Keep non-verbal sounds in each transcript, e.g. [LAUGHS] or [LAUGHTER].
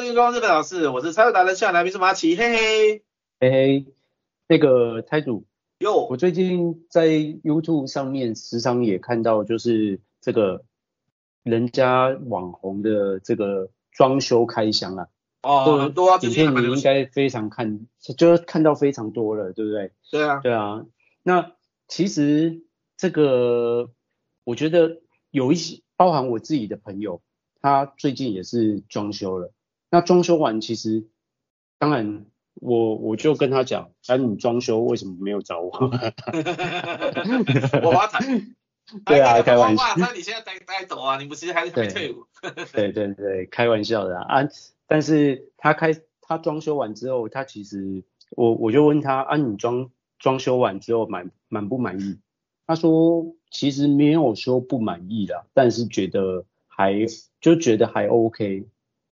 命装日本老师》，我是拆弹达人，现在来宾是马奇，嘿嘿，嘿嘿，那个台主，哟，我最近在 YouTube 上面时常也看到，就是这个人家网红的这个装修开箱啊，哦，很多啊，影片你应该非常看，就是看到非常多了，对不对？对啊，对啊，那其实这个我觉得有一些，包含我自己的朋友。他最近也是装修了，那装修完其实，当然我我就跟他讲，哎、啊，你装修为什么没有找我？[LAUGHS] 我发财。对啊，开玩笑。那你现在带带走啊？你不是还还退伍？[LAUGHS] 对对对，开玩笑的啊。啊但是他开他装修完之后，他其实我我就问他，啊，你装装修完之后满满不满意？他说其实没有说不满意啦，但是觉得。还就觉得还 OK，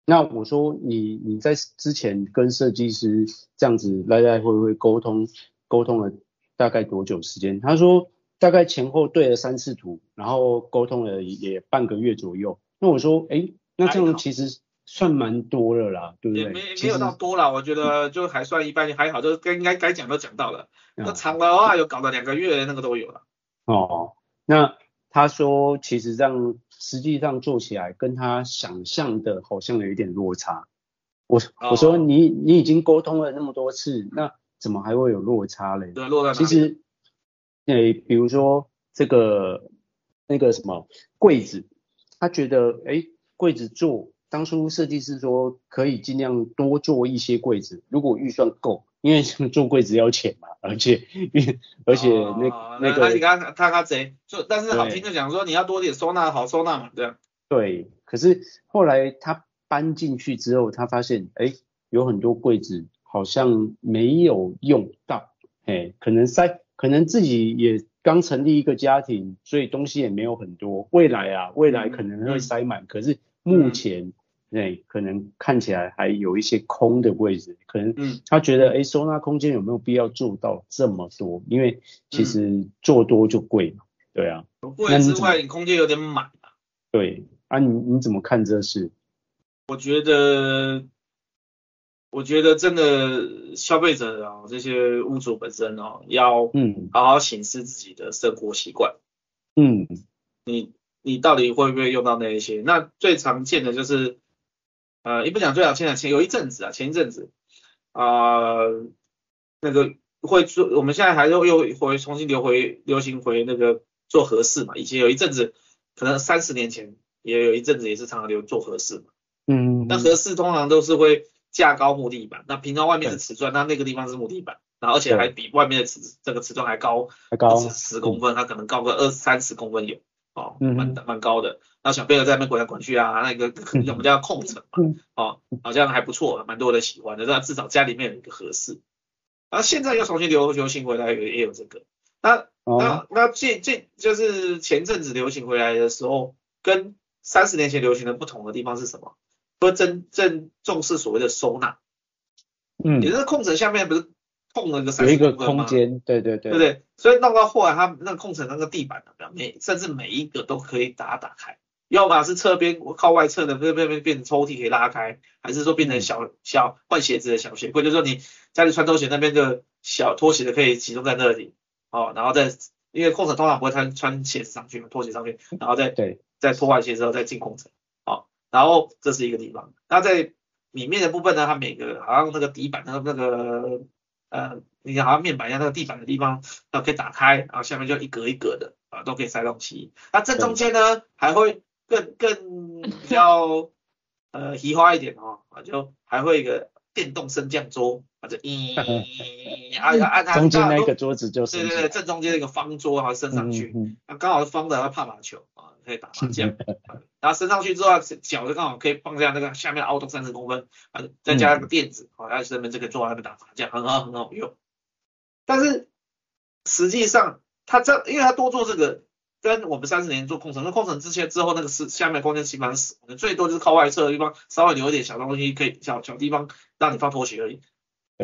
那我说你你在之前跟设计师这样子来来回回沟通沟通了大概多久时间？他说大概前后对了三次图，然后沟通了也半个月左右。那我说哎、欸，那这样其实算蛮多了啦，对不对？也没没有到多啦，我觉得就还算一般，还好，就该应该该讲都讲到了。那长的话有搞到两个月那个都有了。哦，那他说其实这样。实际上做起来跟他想象的好像有一点落差。我我说你你已经沟通了那么多次，那怎么还会有落差嘞？对，落差。其实，诶，比如说这个那个什么柜子，他觉得诶，柜子做，当初设计师说可以尽量多做一些柜子，如果预算够。因为做柜子要钱嘛，而且，而且那、哦、那个，那你刚他他贼，就但是好听的讲说你要多点收纳，好收纳嘛，对。对，可是后来他搬进去之后，他发现，哎，有很多柜子好像没有用到，哎，可能塞，可能自己也刚成立一个家庭，所以东西也没有很多。未来啊，未来可能会塞满，嗯、可是目前。嗯对，可能看起来还有一些空的位置，可能他觉得，哎、嗯，收纳空间有没有必要做到这么多？因为其实做多就贵嘛，对啊。贵之外，你空间有点满啊。对，啊，你你怎么看这事？我觉得，我觉得真的消费者啊，这些屋主本身哦，要嗯好好审视自己的生活习惯。嗯，你你到底会不会用到那一些？那最常见的就是。呃，也不讲最好，现在前有一阵子啊，前一阵子啊、呃，那个会做，我们现在还又又回重新流回流行回那个做和式嘛。以前有一阵子，可能三十年前也有一阵子也是常常流做和式嘛。嗯，嗯。那和式通常都是会架高木地板，那平常外面的瓷砖，那那个地方是木地板，然后而且还比外面的瓷这个瓷砖还高，还高十公分，它可能高个二三十公分有。哦，蛮蛮高的，那小贝儿在那边滚来滚去啊，那个我们叫控层嘛，哦，好像还不错，蛮多人喜欢的，那至少家里面有一个合适。然后，现在又重新流流行回来，也也有这个，那那那这这就是前阵子流行回来的时候，跟三十年前流行的不同的地方是什么？不真正重视所谓的收纳，嗯，也就是控层下面不是。空了个？有一个空间，对对对，对不对？所以弄到后来，它那个空层那个地板的每甚至每一个都可以打打开，要么是侧边靠外侧的变变变变成抽屉可以拉开，还是说变成小小换鞋子的小鞋柜，就是说你家里穿拖鞋那边的小拖鞋的可以集中在那里，哦，然后再因为空层通常不会穿穿鞋子上去嘛，拖鞋上去，然后再对再脱完鞋之后再进空层，哦，然后这是一个地方。那在里面的部分呢，它每个好像那个底板那个那个。呃，你好像面板一样，那个地板的地方，呃可以打开，然后下面就一格一格的啊，都可以塞东西。那正中间呢，还会更更 [LAUGHS] 比较呃移花一点哦，啊，就还会一个电动升降桌，啊，就咦，[LAUGHS] 啊按它中间那个桌子就是对对对，正中间那个方桌，然后升上去，那刚好是方的，要怕麻球啊，可以打麻将。[LAUGHS] 然后升上去之后，脚就刚好可以放在那个下面的凹洞三十公分，啊，再加个垫子，好，然后身边就可以坐在那边打麻将，很好很好用。但是实际上，他这因为他多做这个，跟我们三十年做空城，那空城之前之后那个是下面空间基本上死，最多就是靠外侧的地方稍微留一点小东西，可以小小地方让你放拖鞋而已。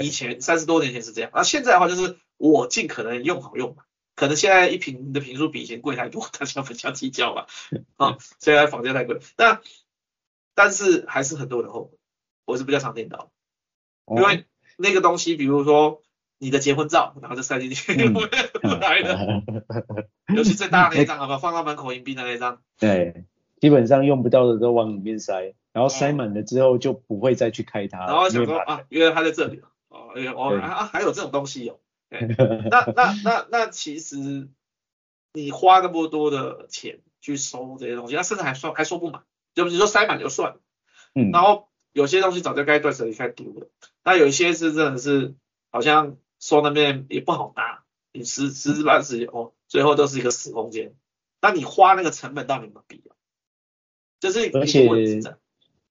以前三十多年前是这样，那现在的话就是我尽可能用好用嘛。可能现在一瓶的瓶数比以前贵太多，大家不要计较吧。[LAUGHS] 啊，现在房价太贵。那但是还是很多人后悔，我是比较常听到，因为那个东西，比如说你的结婚照，然后就塞进去，[LAUGHS] 不来的，尤其最大的那张，[LAUGHS] 好不好？放到门口迎宾的那张，对，基本上用不到的都往里面塞，然后塞满了之后就不会再去开它，然后想说啊，原来它在这里哦，哦，啊，还有这种东西哦，[LAUGHS] 那那那那其实你花那么多的钱去收这些东西，那甚至还说还说不满。就比如说塞满就算了，嗯，然后有些东西早就该断舍离开丢了，那有一些是真的是好像收那边也不好搭，你十十之八十哦，最后都是一个死空间。那你花那个成本到底有没有必要？就是而且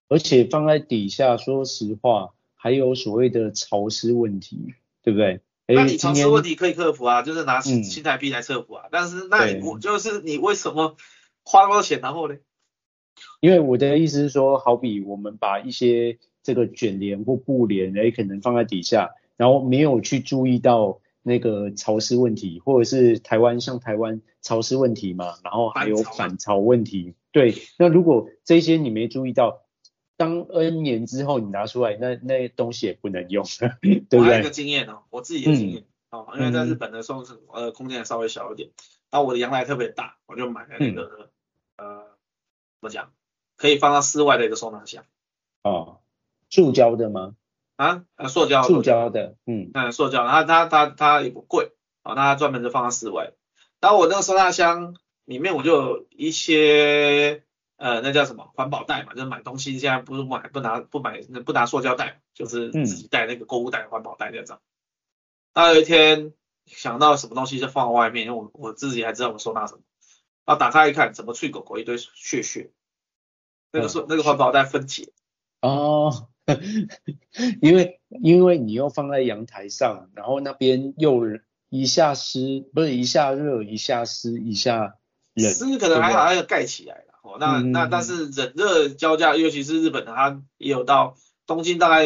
而且放在底下，说实话还有所谓的潮湿问题，对不对？那你潮湿问题可以克服啊，就是拿新台币来克服啊。嗯、但是那你我就是你为什么花那么多钱，然后呢？因为我的意思是说，好比我们把一些这个卷帘或布帘，哎，可能放在底下，然后没有去注意到那个潮湿问题，或者是台湾像台湾潮湿问题嘛，然后还有反潮问题。对，那如果这些你没注意到，当 N 年之后你拿出来，那那东西也不能用，[LAUGHS] 对不对？我还有一个经验哦，我自己的经验哦，因为在日本的时候是呃空间稍微小一点，然后我的阳台特别大，我就买了那个、嗯、呃怎么讲？可以放到室外的一个收纳箱，哦，塑胶的吗？啊，啊，塑胶，塑胶的，嗯，嗯，塑胶，它它它它也不贵，啊，那它专门就放在室外。然后我那个收纳箱里面我就有一些，呃，那叫什么环保袋嘛，就是买东西现在不是买不拿不买不拿塑胶袋，就是自己带那个购物袋环保袋这样。那有一天想到什么东西就放在外面，因为我我自己还知道我收纳什么，然后打开一看，怎么脆狗狗一堆屑屑。那个是那个环保袋分解哦，[LAUGHS] 因为因为你又放在阳台上，然后那边又一下湿，不是一下热，一下湿，一下冷，湿可能还好，还要盖起来了哦。那、嗯、那但是冷热交加，尤其是日本的，它也有到东京大概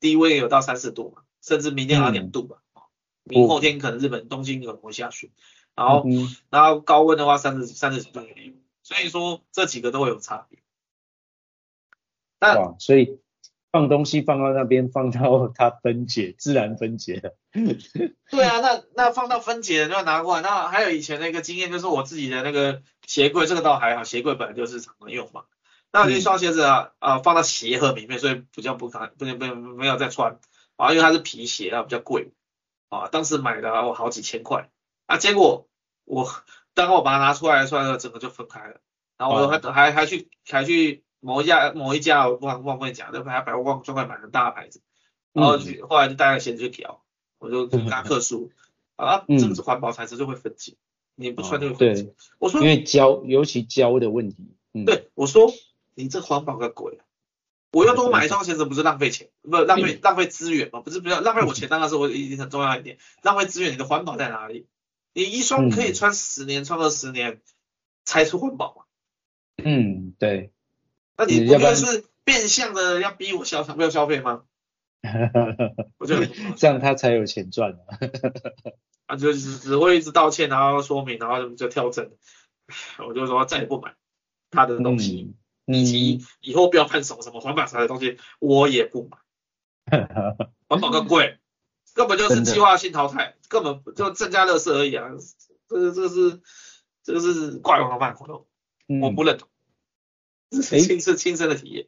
低温也有到三十度嘛，甚至明天还有两度吧。嗯、明后天可能日本东京可能会下雪，然后、嗯、然后高温的话三十三十几度也有，所以说这几个都会有差别。但，所以放东西放到那边，放到它分解，自然分解的。对啊，那那放到分解的就要拿过来。那还有以前的一个经验，就是我自己的那个鞋柜，这个倒还好，鞋柜本来就是常用嘛。那一双鞋子啊啊、放到鞋盒里面，所以比较不可不能不能没有再穿啊，因为它是皮鞋啊，比较贵啊。当时买的我好几千块啊，结果我当我把它拿出来出来了，整个就分开了。然后我还、哦、还还去还去。某一家某一家我忘忘不讲，那还百货专柜买的大牌子，然后去后来就带了鞋子去调，我就跟他客诉啊，这个是环保材质就会分解，你不穿就会分解。我说因为胶，尤其胶的问题。对，我说你这环保个鬼啊！我要多买一双鞋子不是浪费钱，不是浪费浪费资源嘛？不是不要浪费我钱，当然是我已经很重要一点，浪费资源，你的环保在哪里？你一双可以穿十年，穿二十年才是环保嘛？嗯，对。那你不觉得是变相的要逼我消费，没有消费吗？[LAUGHS] 我觉得这样他才有钱赚啊。[LAUGHS] 啊，就只只会一直道歉，然后说明，然后就调整。我就说再也不买他的东西，以、嗯、及以后不要看什么什么环保啥的东西，我也不买。环保更贵，根本就是计划性淘汰，根本就增加垃圾而已啊！这个这个是这个是挂羊头卖狗肉，我不认同。是亲自亲身的体验，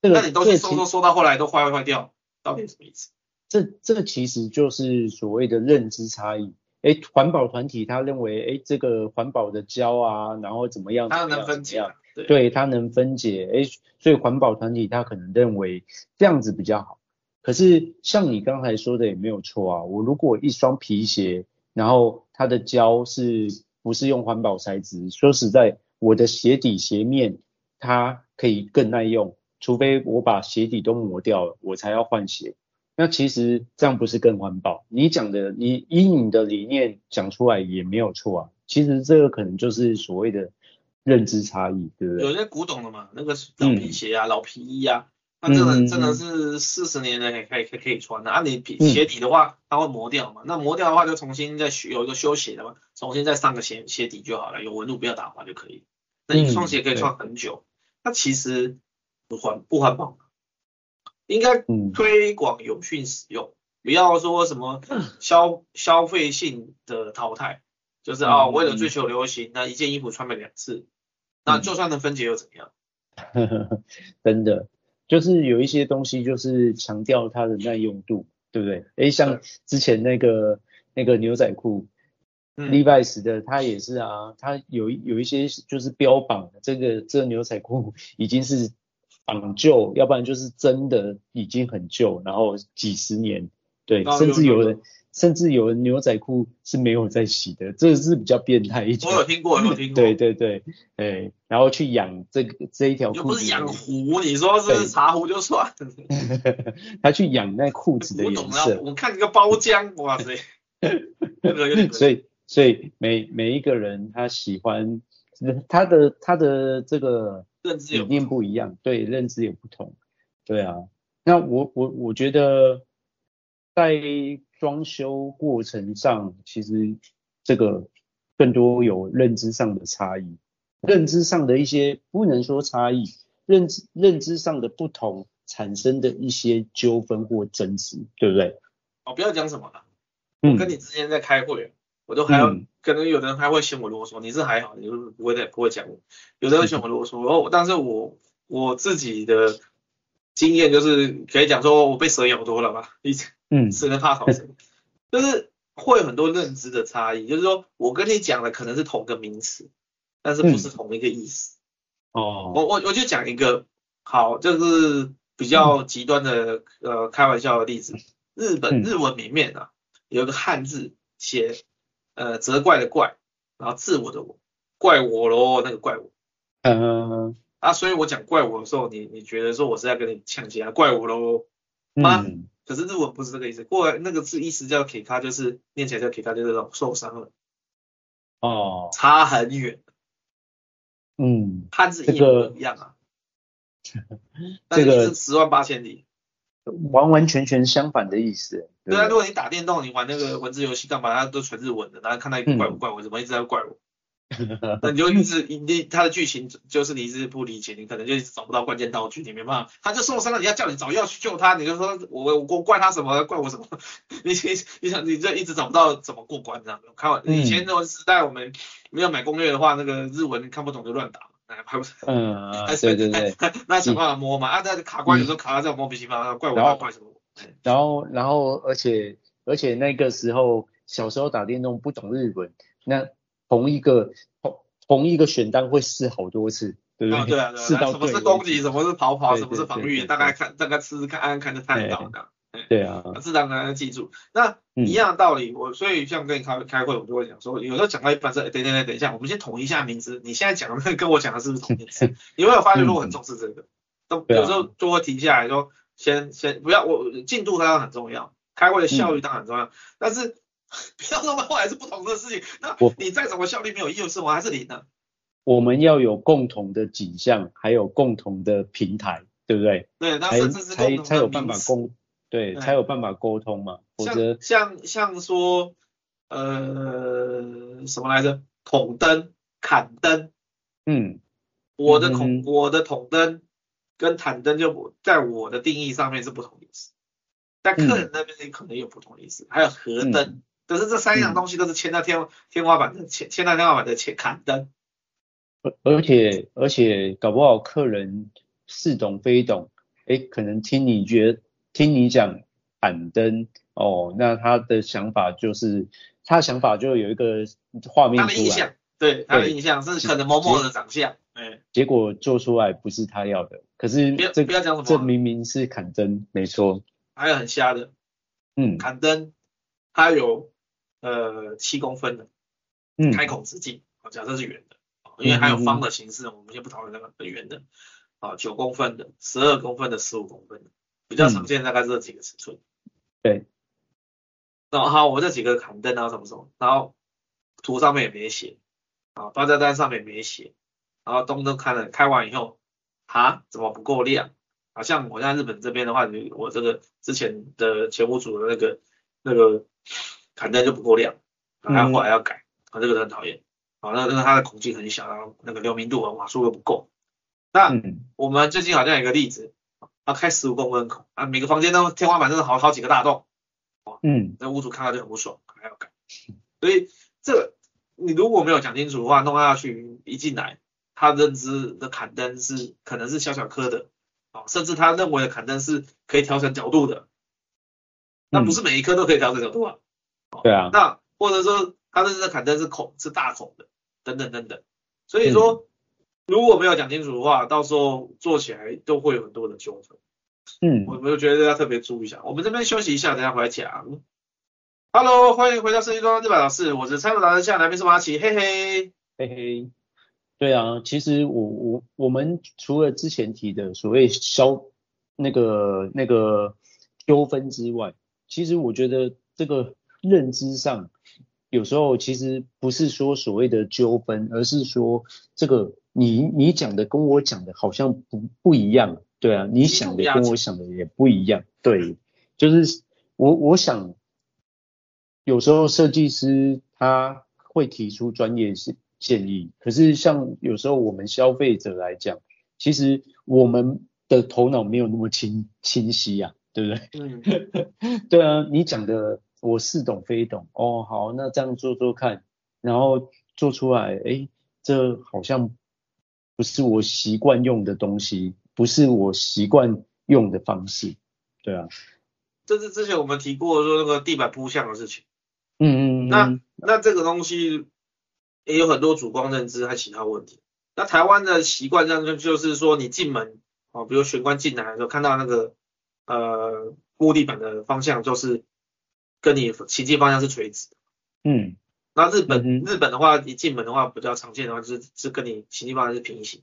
那、这个、你东西收收收到后来都坏坏坏掉，到底什么意思？这这个其实就是所谓的认知差异。哎，环保团体他认为，哎，这个环保的胶啊，然后怎么样？它能分解，对，对，它能分解。哎，所以环保团体他可能认为这样子比较好。可是像你刚才说的也没有错啊。我如果一双皮鞋，然后它的胶是不是用环保材质？说实在，我的鞋底鞋面。它可以更耐用，除非我把鞋底都磨掉了，我才要换鞋。那其实这样不是更环保？你讲的，你以你的理念讲出来也没有错啊。其实这个可能就是所谓的认知差异，对不对？有些古董的嘛，那个老皮鞋啊、嗯、老皮衣啊，那真的真的是四十年的可以可以可以穿的啊。你皮鞋底的话，它会磨掉嘛？那磨掉的话，就重新再有一个修鞋的嘛，重新再上个鞋鞋底就好了，有纹路不要打滑就可以。那一双鞋可以穿很久。那其实不环不环保，应该推广永续使用，嗯、不要说什么 [COUGHS] 消消费性的淘汰，就是啊、哦，为了追求流行，那一件衣服穿了两次，那就算能分解又怎样？[LAUGHS] 真的，就是有一些东西就是强调它的耐用度，对不对？诶，像之前那个那个牛仔裤。Levi's 的它也是啊，它有有一些就是标榜这个这个牛仔裤已经是仿旧，要不然就是真的已经很旧，然后几十年，对，甚至有人甚至有人牛仔裤是没有在洗的，这是比较变态一点。我有听过，有听过。对对对，哎，然后去养这个这一条裤子。又不是养壶，你说是茶壶就算。[LAUGHS] 他去养那裤子的颜色。我，我看一个包浆，哇塞，[LAUGHS] 所以。所以每每一个人他喜欢他的他的这个认知理念不一样，对，认知也不同，对啊。那我我我觉得在装修过程上，其实这个更多有认知上的差异，认知上的一些不能说差异，认知认知上的不同产生的一些纠纷或争执，对不对？哦，不要讲什么了，我跟你之前在开会。嗯我都还要，嗯、可能有的人还会嫌我啰嗦，你是还好，你就不会再不会讲我。有的人嫌我啰嗦，哦，但是我我自己的经验就是可以讲说，我被蛇咬多了吧，一直嗯，[LAUGHS] 蛇能怕草绳，就是会有很多认知的差异，就是说我跟你讲的可能是同个名词，但是不是同一个意思。嗯、哦，我我我就讲一个好，就是比较极端的、嗯、呃开玩笑的例子，日本日文里面啊有一个汉字写。呃，责怪的怪，然后自我的我，怪我喽，那个怪我。嗯。啊，所以我讲怪我的时候，你你觉得说我是在跟你抢劫啊？怪我喽？吗？嗯、可是日文不是这个意思，过来那个字意思叫 kita，就是念起来叫 kita，就是那种受伤了。哦。差很远。嗯。汉字一模一样啊。[LAUGHS] 这个是十万八千里。完完全全相反的意思。对啊，如果你打电动，你玩那个文字游戏干嘛？它都全日文的，然后看到一个怪物怪我，怎么一直在怪我？[LAUGHS] 那你就一直你它的剧情就是你一直不理解，你可能就一直找不到关键道具，你没办法。他就受伤了，你要叫你找药去救他，你就说我我怪他什么？怪我什么？[LAUGHS] 你你你想你这一直找不到怎么过关这样。看完以前那种时代，我们没有买攻略的话，那个日文看不懂就乱打。哎，还不是，嗯，对对 [LAUGHS] 对，[LAUGHS] 那想办法摸嘛，啊，那卡关有时候卡到这种莫名其妙，怪我怪什么？[LAUGHS] 然后，然后，而且，而且那个时候小时候打电动不懂日文，那同一个同同一个选单会试好多次，对不对？对啊，对啊，试到什么是攻击，什么是逃跑，什么是防御，大概看大概试试看，按按看就看到的。[LAUGHS] 对啊，自然而然记住。那一样的道理，我所以像跟你开开会，我就会讲说，有时候讲到一半说，等等等等一下，我们先统一一下名字。你现在讲的那个跟我讲的是不是同名词？[LAUGHS] 你会有发现，如果很重视这个，都有时候就会停下来说。先先不要，我进度当然很重要，开会的效率当然很重要，嗯、但是 [LAUGHS] 不要弄到后来是不同的事情。那你再怎么效率没有意义，是我还是零呢？我们要有共同的景象，还有共同的平台，对不对？对，那甚至是才才有办法沟，对，才有办法沟通嘛。或者像像像说呃什么来着？筒灯、砍灯，嗯，我的孔，嗯、我的筒灯。跟坦灯就在我的定义上面是不同意思，但客人那边也可能有不同意思。嗯、还有河灯，可、嗯、是这三样东西都是牵到天天花板的，牵牵到天花板的前砍灯。而而且而且搞不好客人似懂非懂，哎，可能听你觉听你讲板灯哦，那他的想法就是他的想法就有一个画面出来。他的印象，对，他的印象是可能某某的长相。哎，结果做出来不是他要的，可是这不要讲什么，这明明是砍灯，没错。还有很瞎的，嗯，砍灯，它有呃七公分的，嗯，开孔直径，假设是圆的，因为还有方的形式，我们先不讨论那个圆的，啊，九公分的，十二公分的，十五公分的，比较常见大概是这几个尺寸。对，然后好，我这几个砍灯啊什么什么，然后图上面也没写，啊，报价单上面也没写。然后灯都开了，开完以后，啊，怎么不够亮？好像我在日本这边的话，我这个之前的前五组的那个那个砍灯就不够亮，然后后来要改，啊，这个很讨厌。啊，那那个它的孔径很小，然后那个流明度啊瓦数又不够。那我们最近好像有一个例子，啊，开十五公分孔啊，每个房间都天花板都是好好几个大洞，嗯，那屋主看到就很不爽，还要改。所以这个你如果没有讲清楚的话，弄下去一进来，他认知的砍灯是可能是小小颗的，啊，甚至他认为的砍灯是可以调整角度的，那不是每一颗都可以调整角度啊。对啊。那或者说他认知的砍灯是孔是大孔的，等等等等。所以说。嗯如果没有讲清楚的话，到时候做起来都会有很多的纠纷。嗯，我们就觉得要特别注意一下。我们这边休息一下，等下回来讲。Hello，欢迎回到设计装日百老师，我是参考达人下来宾是马奇，嘿嘿嘿嘿。对啊，其实我我我们除了之前提的所谓消那个那个纠纷之外，其实我觉得这个认知上有时候其实不是说所谓的纠纷，而是说这个。你你讲的跟我讲的好像不不一样，对啊，你想的跟我想的也不一样，对，就是我我想有时候设计师他会提出专业是建议，可是像有时候我们消费者来讲，其实我们的头脑没有那么清清晰啊，对不对？嗯，[LAUGHS] 对啊，你讲的我似懂非懂，哦，好，那这样做做看，然后做出来，诶，这好像。不是我习惯用的东西，不是我习惯用的方式，对啊。这是之前我们提过说那个地板铺向的事情。嗯嗯嗯。那那这个东西也有很多主观认知和其他问题。那台湾的习惯上就就是说，你进门哦，比如玄关进来的时候看到那个呃木地板的方向，就是跟你行进方向是垂直的。嗯。那日本、嗯、日本的话，一进门的话比较常见的话，就是是跟你行进方向是平行。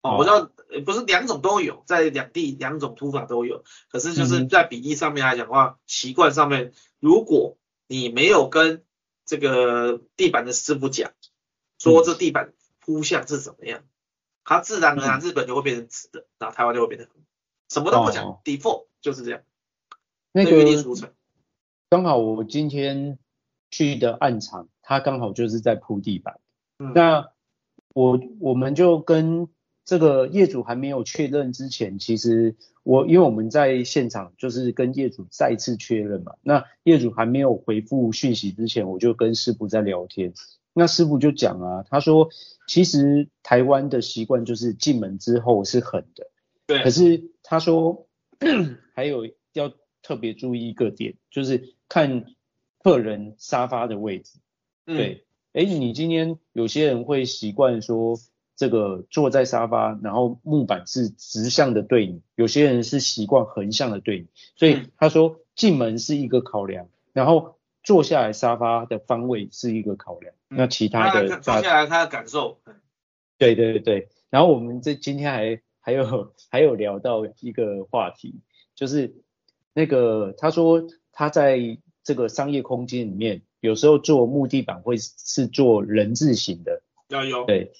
哦，我知道不是两种都有，在两地两种铺法都有，可是就是在比例上面来讲的话，习惯、嗯、上面，如果你没有跟这个地板的师傅讲，说这地板铺向是怎么样，它自然而然日本就会变成直的，然后台湾就会变成什么都不讲、哦、，default 就是这样。那个约定俗成。刚好我今天。去的暗场，他刚好就是在铺地板。嗯、那我我们就跟这个业主还没有确认之前，其实我因为我们在现场就是跟业主再次确认嘛。那业主还没有回复讯息之前，我就跟师傅在聊天。那师傅就讲啊，他说其实台湾的习惯就是进门之后是狠的。对。可是他说 [CLEARS THROAT] 还有要特别注意一个点，就是看。客人沙发的位置，对，哎、嗯，你今天有些人会习惯说这个坐在沙发，然后木板是直向的对你，有些人是习惯横向的对你，所以他说进门是一个考量，然后坐下来沙发的方位是一个考量，嗯、那其他的坐下来他的感受，对对对对，然后我们这今天还还有 [LAUGHS] 还有聊到一个话题，就是那个他说他在。这个商业空间里面，有时候做木地板会是做人字形的，要有对。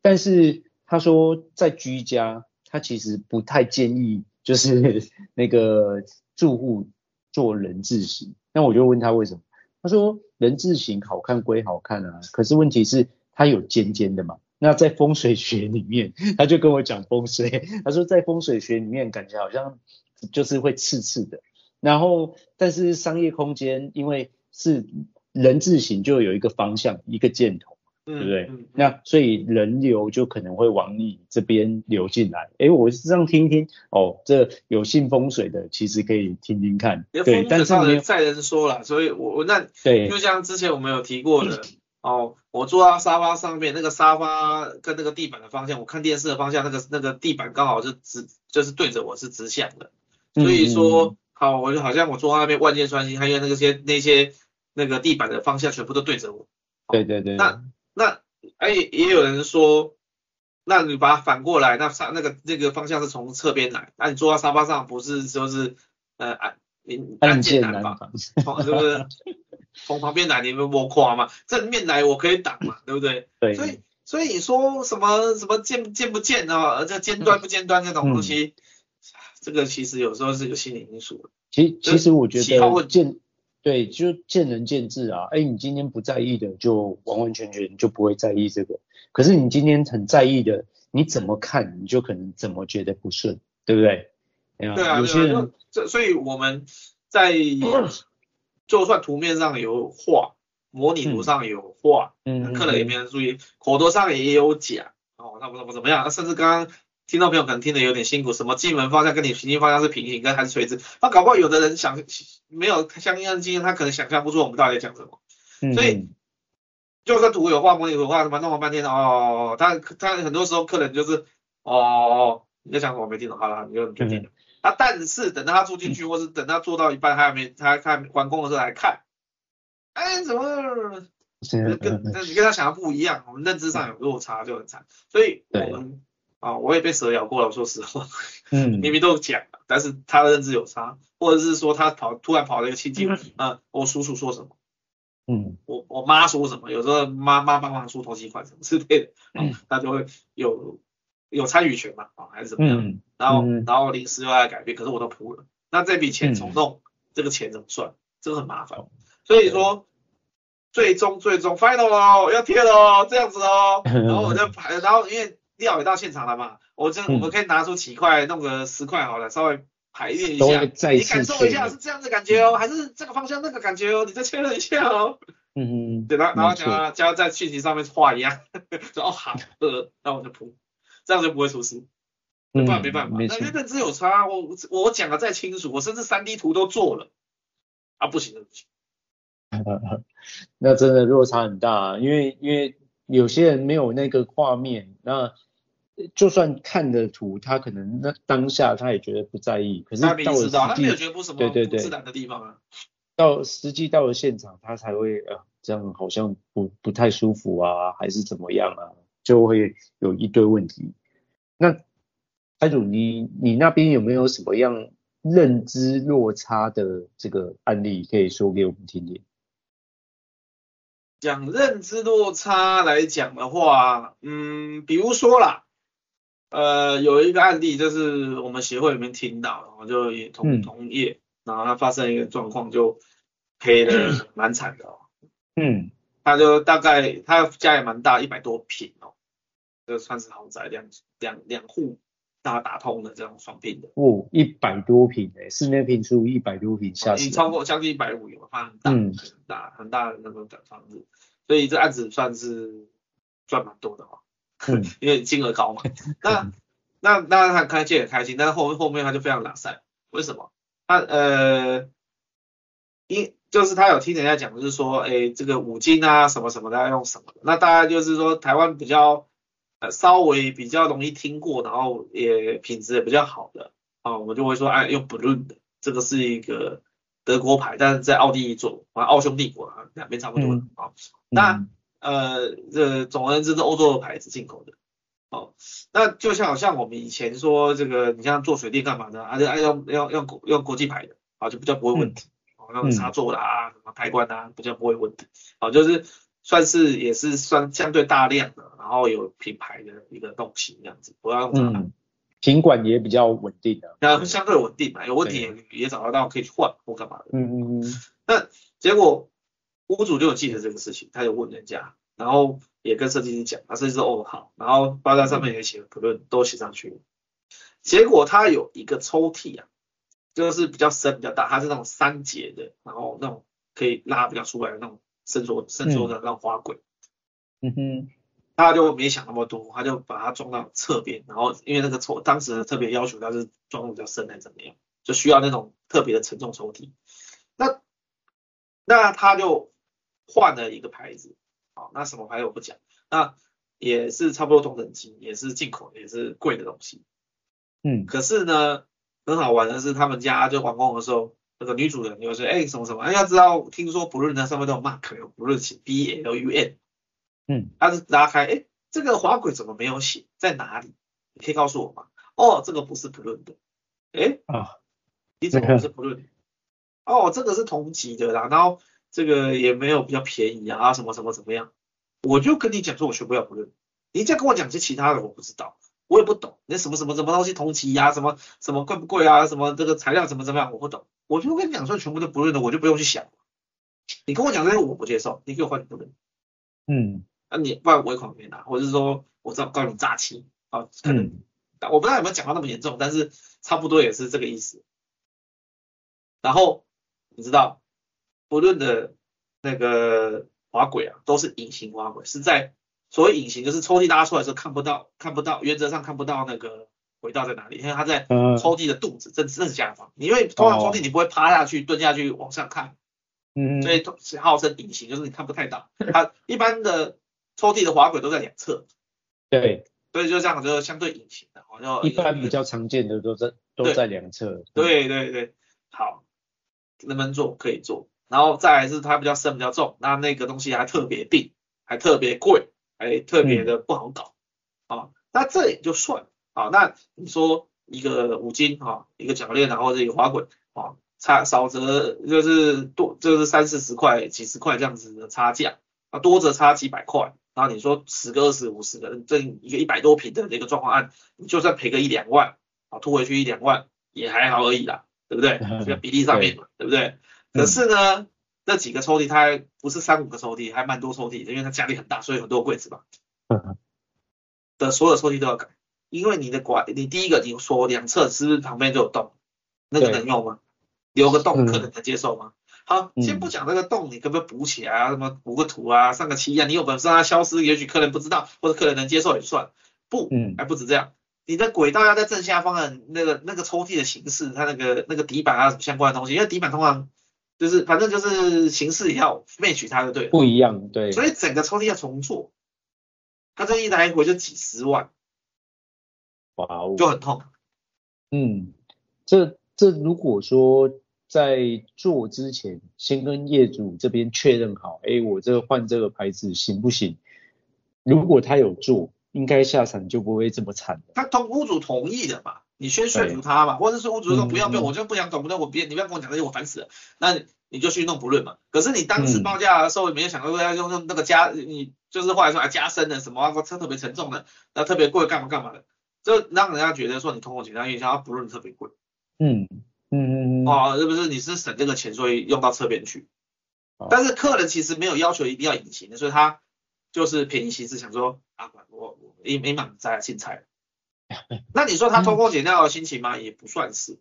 但是他说在居家，他其实不太建议就是 [LAUGHS] 那个住户做人字形。那我就问他为什么？他说人字形好看归好看啊，可是问题是它有尖尖的嘛。那在风水学里面，他就跟我讲风水，他说在风水学里面感觉好像就是会刺刺的。然后，但是商业空间因为是人字形，就有一个方向，一个箭头，对不对？嗯嗯、那所以人流就可能会往你这边流进来。诶，我是这样听一听，哦，这有信风水的，其实可以听听看。对，但是人在人说了，所以我我那对，就像之前我们有提过的，哦，我坐在沙发上面，那个沙发跟那个地板的方向，我看电视的方向，那个那个地板刚好是直，就是对着我是直向的，所以说。嗯好，我就好像我坐在那边万箭穿心，还有那些那些那个地板的方向全部都对着我。对对对。那那哎也有人说，那你把它反过来，那上那个那个方向是从侧边来，那你坐在沙发上不是就是呃暗你暗箭难防，从是不是从旁边来你们摸垮嘛？正面来我可以挡嘛，对不对？对。所以所以你说什么什么见见不见啊？这尖端不尖端这种东西。嗯这个其实有时候是个心理因素的。其其实我觉得见对就见仁见智啊。哎，你今天不在意的，就完完全全就不会在意这个。可是你今天很在意的，你怎么看，你就可能怎么觉得不顺，对不对？对啊，有些人，这所以我们在 [CLEARS THROAT] 就算图面上有画，模拟图上有画，嗯，客人也没人注意，口头上也有讲，哦，那不怎么怎么样，甚至刚刚听众朋友可能听得有点辛苦，什么进门方向跟你行进方向是平行跟还是垂直，那搞不好有的人想没有相应的经验，他可能想象不出我们到底在讲什么，所以。就算图有画，模拟图画，什么弄了半天哦，他他很多时候客人就是哦，你在讲什么我没听懂，好了，你就决定了。啊，但是等到他住进去，或是等他做到一半，他还没他看完工的时候来看，哎，怎么跟那你跟他想的不一样，我们认知上有落差就很惨。所以我们啊，我也被蛇咬过了，说实话，嗯，[LAUGHS] 明明都讲了，但是他的认知有差，或者是说他跑突然跑了一个亲戚，啊，我叔叔说什么？嗯，我我妈说什么？有时候妈妈帮忙出头期款什么之类的，嗯，他就会有有参与权嘛，啊，还是怎么样？嗯，然后然后临时又来改变，可是我都铺了，那这笔钱重弄，这个钱怎么算？这个很麻烦。所以说，最终最终 final 哦，要贴了哦，这样子哦，[LAUGHS] 然后我就排，然后因为料也到现场了嘛，我这我们可以拿出几块，弄个十块好了，稍微。排练一下，你感受一下是这样的感觉哦，还是这个方向那个感觉哦？你再确认一下哦。嗯嗯。对，然后然后讲，加在讯息上面画一样，[LAUGHS] 说哦好，呃，那我就铺，这样就不会出事。没办法，没办法，那认知有差，我我讲的再清楚，我甚至三 D 图都做了，啊不行的不行。[LAUGHS] 那真的落差很大，因为因为有些人没有那个画面，那。就算看的图，他可能那当下他也觉得不在意，可是到了实际，他没有觉得不什么对对对自然的地方啊。到实际到了现场，他才会呃，这样好像不不太舒服啊，还是怎么样啊，就会有一堆问题。那台主，你你那边有没有什么样认知落差的这个案例可以说给我们听听？讲认知落差来讲的话，嗯，比如说啦。呃，有一个案例，就是我们协会里面听到，然后就也同同业，然后他发生一个状况，就赔的 [CLEARS THROAT] 蛮惨的哦。嗯，他就大概他家也蛮大，一百多平哦，就算是豪宅，两两两户大打通的这种双拼的。哦，一百多平诶，室内平数一百多平，下已经超过将近一百五有，发很大，嗯，很大很大的那种房子，所以这案子算是赚蛮多的哦。嗯，[LAUGHS] 因为金额高嘛，[LAUGHS] 那那那他开借也开心，但是后后面他就非常懒散，为什么？他呃，因就是他有听人家讲，就是说，哎，这个五金啊什么什么的要用什么的，那大家就是说台湾比较呃稍微比较容易听过，然后也品质也比较好的啊，我们就会说，哎，用 Brunn 的，这个是一个德国牌，但是在奥地利做，啊，奥匈帝国啊，两边差不多啊，那。嗯呃，这总而言之是欧洲的牌子进口的，哦，那就像好像我们以前说这个，你像做水电干嘛的，还是要要要国用国际牌的，啊，就比较不会问题，哦，那种插座的啊，什么开关啊，比较不会问题，啊，就是算是也是算相对大量的，然后有品牌的一个东西这样子，不要用它，品管也比较稳定的，那相对稳定嘛，有问题也也找得到可以去换或干嘛的，嗯嗯嗯，那结果。屋主就有记得这个事情，他就问人家，然后也跟设计师讲，他设计师说哦好，然后报价上面也写了，可能都写上去了。结果他有一个抽屉啊，就是比较深比较大，它是那种三节的，然后那种可以拉比较出来的那种伸缩伸缩的那种花轨。嗯哼，他就没想那么多，他就把它装到侧边，然后因为那个抽当时特别要求它是装的比较深还是怎么样，就需要那种特别的承重抽屉。那那他就。换了一个牌子，好，那什么牌子我不讲，那也是差不多同等级，也是进口，也是贵的东西，嗯，可是呢，很好玩的是，他们家就完工的时候，那个女主人就说，哎，什么什么，哎，要知道，听说 Brunn 那上面都有 mark，有 Brunn 写 B L U N，嗯，他是拉开，哎，这个滑轨怎么没有写，在哪里？你可以告诉我吗？哦，这个不是 Brunn 的，哎，啊，你怎么不是 Brunn？哦，这个是同级的啦，然后。这个也没有比较便宜啊，什么什么怎么样？我就跟你讲说，我全部要不认。你再跟我讲些其他的，我不知道，我也不懂。那什么什么什么东西同期呀？什么什么贵不贵啊？什么这个材料怎么怎么样？我不懂。我就跟你讲说，全部都不认的，我就不用去想。你跟我讲这些，我不接受。你给我换，你不认。嗯，那、啊、你不然尾款没拿，或者是说我知道告你诈欺，啊，可能、嗯、我不知道有没有讲到那么严重，但是差不多也是这个意思。然后你知道，不论的那个滑轨啊，都是隐形滑轨，是在所谓隐形，就是抽屉拉出来的时候看不到，看不到，原则上看不到那个轨道在哪里，因为它在抽屉的肚子正正下方。因为通常抽屉你不会趴下去、蹲下去往上看，嗯，所以号称隐形，就是你看不太到。它一般的抽屉的滑轨都在两侧，对，所以就这样就相对隐形的，好像一般比较常见的都在都在两侧。对对对，好。能不能做？可以做，然后再来是它比较深比较重，那那个东西还特别定，还特别贵，还特别的不好搞，啊、嗯，那这也就算，啊，那你说一个五金啊，一个铰链，然后这个滑轨啊，差少则就是多就是三四十块、几十块这样子的差价，啊，多则差几百块，然后你说十个、二十、五十个，这一个一百多平的这个状况案，你就算赔个一两万，啊，吐回去一两万也还好而已啦。对不对？[LAUGHS] 这个比例上面嘛，对，对不对？可是呢，那、嗯、几个抽屉它还不是三五个抽屉，还蛮多抽屉的，因为它家里很大，所以很多柜子嘛。嗯。的所有抽屉都要改，因为你的管，你第一个你说两侧是不是旁边就有洞？那个能用吗？留个洞，可能能接受吗？嗯、好，先不讲那个洞，你可不可以补起来啊？什么补个土啊，上个漆啊？你有本事让它消失，也许客人不知道，或者客人能接受也算。不，嗯，还不止这样。你的轨道要在正下方的那个那个抽屉的形式，它那个那个底板啊什么相关的东西，因为底板通常就是反正就是形式也要 match 它就对了。不一样，对。所以整个抽屉要重做，他这一来回就几十万，哇哦，就很痛。嗯，这这如果说在做之前，先跟业主这边确认好，哎，我这个换这个牌子行不行？如果他有做。应该下场就不会这么惨。他同屋主同意的嘛，你先说服他嘛，或者是屋主说不要不要，我就不想懂，不懂我别你不要跟我讲这些，我烦死了。那你就去弄不论嘛。可是你当时报价的时候，也没有想到要用用那个加，你就是后来说啊加深的什么，车特别沉重的，那特别贵干嘛干嘛的，就让人家觉得说你通过紧张运销，他不论特别贵。嗯嗯嗯嗯。哦，是不是你是省这个钱，所以用到侧边去？但是客人其实没有要求一定要隐形的，所以他。就是便宜行事，想说啊，我我一没满在青菜，[LAUGHS] 那你说他偷工减料的心情吗？也不算是，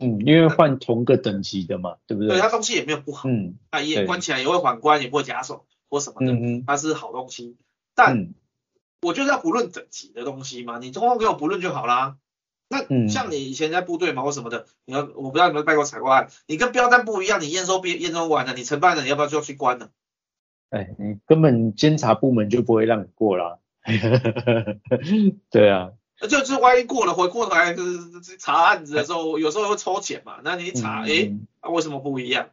嗯，因为换同个等级的嘛，对不对？对，他东西也没有不好，嗯，啊也关起来也会缓关，也不会夹手或什么的，嗯，它是好东西。但我就是要不论等级的东西嘛，你通通给我不论就好啦。那像你以前在部队嘛或什么的，你要我不知道你们拜过采购案，你跟标单不一样，你验收验收完了，你承办了，你要不要就要去关了？哎，你根本监察部门就不会让你过啦。[LAUGHS] 对啊，就是万一过了，回过头来就是查案子的时候，有时候会抽检嘛。那你查，哎、嗯，啊，为什么不一样？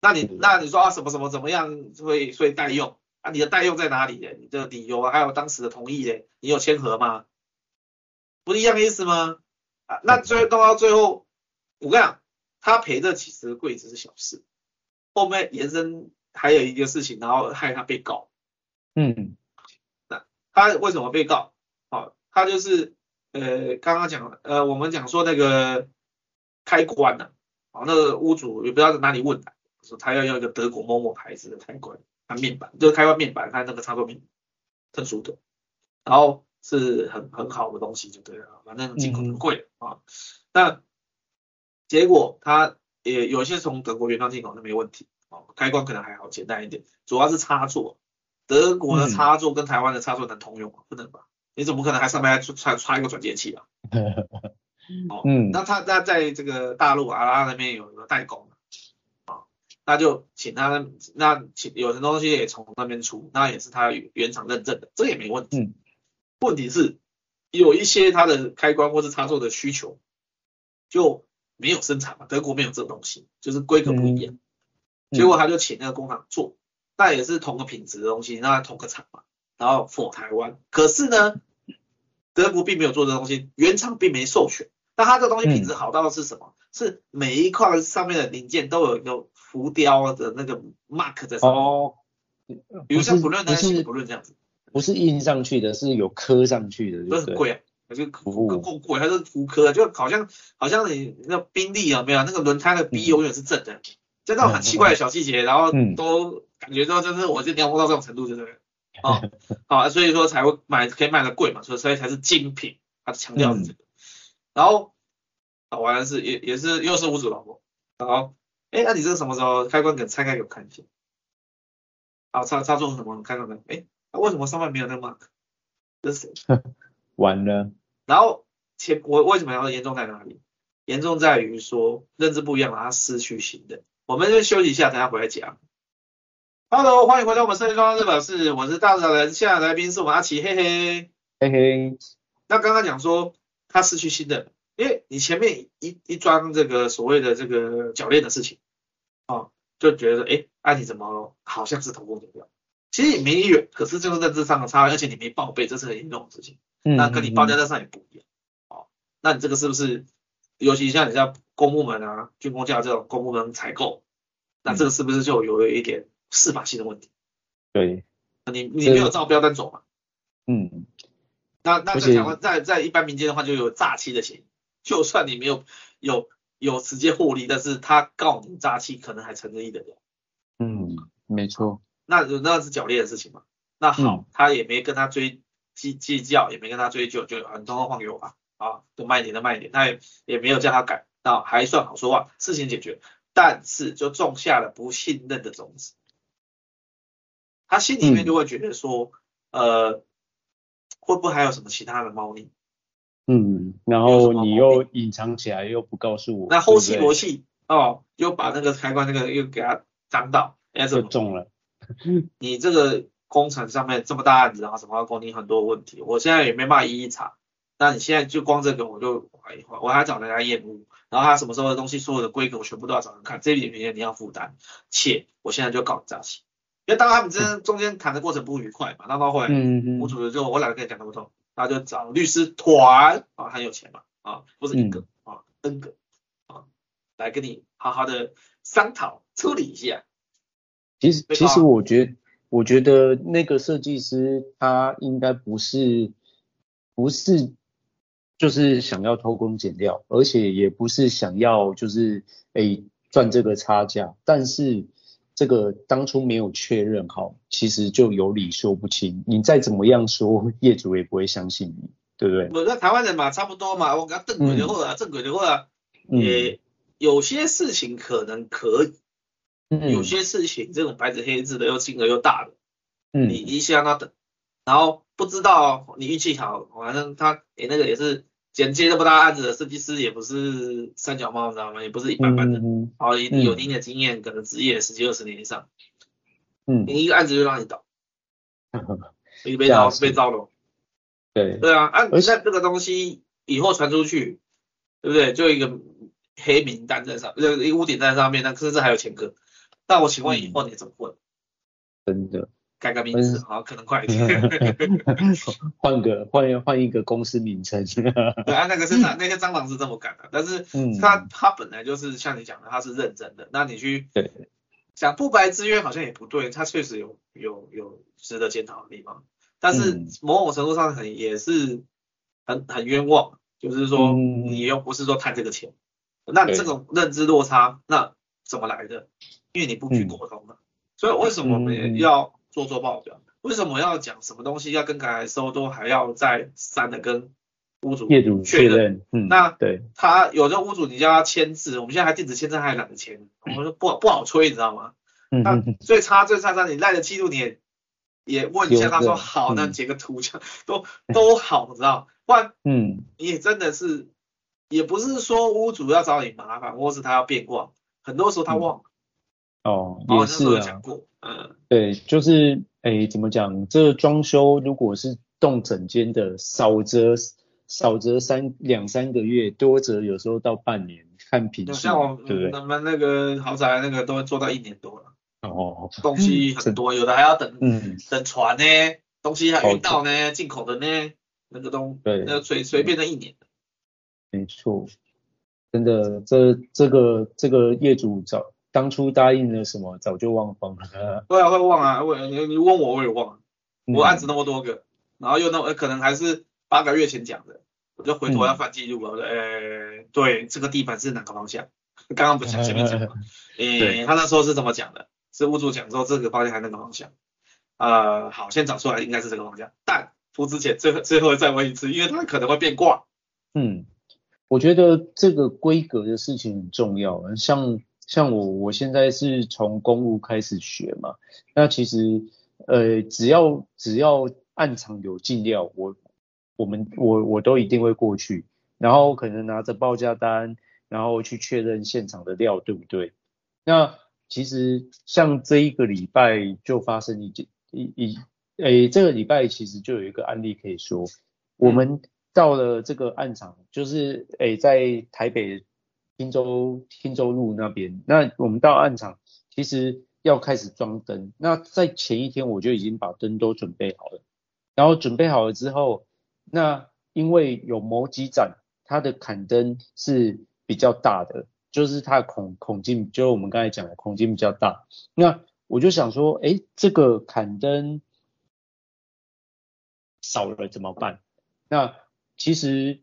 那你那你说啊，什么什么怎么样会会代用啊？你的代用在哪里呢？你的理由啊，还有当时的同意嘞？你有签合吗？不是一样意思吗？啊，那最弄到最后，我跟你讲，他赔这几十个柜子是小事，后面延伸。还有一个事情，然后害他被告。嗯，那他为什么被告？好，他就是呃，刚刚讲呃，我们讲说那个开关呐、啊，好，那个屋主也不知道在哪里问的，说他要要一个德国某某牌子的开关，他面板就是开关面板，他那个插座面特殊的，然后是很很好的东西就对了，反正进口很贵啊。那结果他也有些从德国原装进口，那没问题。哦，开关可能还好，简单一点，主要是插座。德国的插座跟台湾的插座能通用吗？嗯、不能吧？你怎么可能还上面还插插一个转接器啊？[LAUGHS] 哦，嗯，那他那在这个大陆啊那边有一个代工啊、哦，那就请他那请有的东西也从那边出，那也是他原厂认证的，这也没问题。嗯、问题是有一些他的开关或是插座的需求就没有生产嘛，德国没有这个东西，就是规格不一样。嗯结果他就请那个工厂做，那也是同个品质的东西，那同个厂嘛，然后 for 台湾。可是呢，德国并没有做这东西，原厂并没授权。那它这个东西品质好到的是什么？嗯、是每一块上面的零件都有一个浮雕的那个 mark 在上面。哦，比如像不论那些不论这样子，不是印上去的，是有刻上去的，都很贵啊，还是够够贵，它是浮刻，就好像好像你那宾利有没有那个轮胎的 B 永远是正的。嗯这种很奇怪的小细节，然后都感觉到就是我就描摹到这种程度，就是哦，好，所以说才会买可以卖的贵嘛，所以所以才是精品，他强调是这个。嗯、然后好玩的是也也是又是屋主老婆，好，哎，那你这个什么时候开关给拆开给我看一下？好，插插座什么？开关梗，哎，为什么上面没有那个 mark？这是谁？[LAUGHS] 完了。然后前我为什么要严重在哪里？严重在于说认知不一样，他失去新的。我们先休息一下，等下回来讲。Hello，欢迎回到我们设计装修日本室，我是大老人，现在来宾是我们阿奇，嘿嘿，嘿嘿。那刚刚讲说他失去新的，因为你前面一一桩这个所谓的这个铰链的事情，哦，就觉得哎，那、啊、你怎么好像是偷工减料？其实也没远，可是就是认知上的差，而且你没报备，这是很严重的事情。嗯，那跟你报价单上也不一样。哦，那你这个是不是？尤其像你像公部门啊、军工价这种公部门采购，那这个是不是就有了一点适法性的问题？对，你你没有照标单走嘛？嗯，那那在台湾在在一般民间的话就有诈欺的嫌疑，就算你没有有有直接获利，但是他告你诈欺，可能还成立的。嗯，没错。那那是狡劣的事情嘛？那好，嗯、他也没跟他追计计较，也没跟他追究，就很通通放给我吧。啊，就慢一点的慢一点，他也也没有叫他改，那还算好说话，事情解决，但是就种下了不信任的种子，他心里面就会觉得说，嗯、呃，会不会还有什么其他的猫腻？嗯，然后你又隐藏起来又不告诉我，那后期罗气哦，又把那个开关那个又给他脏到，哎，怎么中了？[LAUGHS] 你这个工程上面这么大案子，然后什么工程很多问题，我现在也没办法一一查。那你现在就光这个我就怀疑，我还找人家验屋，然后他什么时候的东西，所有的规格我全部都要找人看，这一点你要负担，且我现在就告你诈欺，因为当他们之间中间谈的过程不愉快嘛，那到后来，屋主就我懒得跟你讲那么多，他就找律师团啊，很有钱嘛啊，不是一个啊，N 个啊，来跟你好好的商讨处理一下。其实其实我觉得我觉得那个设计师他应该不是不是。就是想要偷工减料，而且也不是想要就是诶赚这个差价，但是这个当初没有确认好，其实就有理说不清。你再怎么样说，业主也不会相信你，对不对？我在台湾人嘛，差不多嘛，我跟他正轨的话，正轨的话，也有些事情可能可以，嗯、有些事情这种白纸黑字的又金额又大的，嗯，你一下那等，然后不知道你运气好，反正他诶那个也是。剪接这么大案子的设计师也不是三脚猫，你知道吗？也不是一般般的，好、嗯，有一定的经验，嗯、可能职业十几二十年以上，嗯，你一个案子就让你倒，[LAUGHS] 你被招被招了，对对啊，啊，你看这个东西以后传出去，对不对？就一个黑名单在上，就一个污点在上面，那甚至还有前科，那我请问以后你怎么混？真的。改个名字好，可能快一点。[LAUGHS] 换个换换一个公司名称。[LAUGHS] 对啊，那个是那 [LAUGHS] 那些蟑螂是这么干的，但是他他本来就是像你讲的，他是认真的。那你去讲不白之冤好像也不对，他确实有有有值得检讨的地方，但是某种程度上很也是很很冤枉，就是说你又不是说贪这个钱，那这种认知落差那怎么来的？因为你不去沟通嘛。所以为什么我们要？做做报表，为什么要讲什么东西要跟改来收都还要再三的跟屋主业主确认？嗯，那对他有的屋主你叫他签字，我们现在还电子签字还懒得签，我们说不不好催，你知道吗？嗯，那最差最差差你赖的记录你也也问一下，他说好，那截个图这样都都好，你知道？不然嗯，你也真的是也不是说屋主要找你麻烦，或是他要变卦，很多时候他忘了。哦，也是啊。嗯，对，就是，哎，怎么讲？这个装修如果是动整间的，少则少则三两三个月，多则有时候到半年，看品质，像我对不对？我们那个豪宅那个都会做到一年多了。哦，东西很多，有的还要等，嗯，等船呢，东西还运到呢，进口的呢，那个东，对，那个随随便的一年。没错，真的，这这个这个业主找。当初答应了什么，早就忘光了。[LAUGHS] 对啊，会忘啊，我你你问我我也忘了。我案子那么多个，然后又那可能还是八个月前讲的，我就回头要翻记录了。我说，诶，对，这个地板是哪个方向？刚刚不是前面讲吗？[LAUGHS] 诶，他那时候是怎么讲的？是屋主讲说这个方向还是那个方向？呃，好，先找出来应该是这个方向，但铺之前最后最后再问一次，因为它可能会变卦。嗯，我觉得这个规格的事情很重要，像像我我现在是从公务开始学嘛，那其实呃只要只要案场有进料，我我们我我都一定会过去，然后可能拿着报价单，然后去确认现场的料对不对？那其实像这一个礼拜就发生一件一一诶，这个礼拜其实就有一个案例可以说，我们到了这个案场，就是诶在台北汀州汀州路那边，那我们到案场其实要开始装灯，那在前一天我就已经把灯都准备好了，然后准备好了之后，那因为有某几盏它的砍灯是比较大的。就是它孔孔径，就是我们刚才讲的孔径比较大。那我就想说，哎，这个砍灯少了怎么办？那其实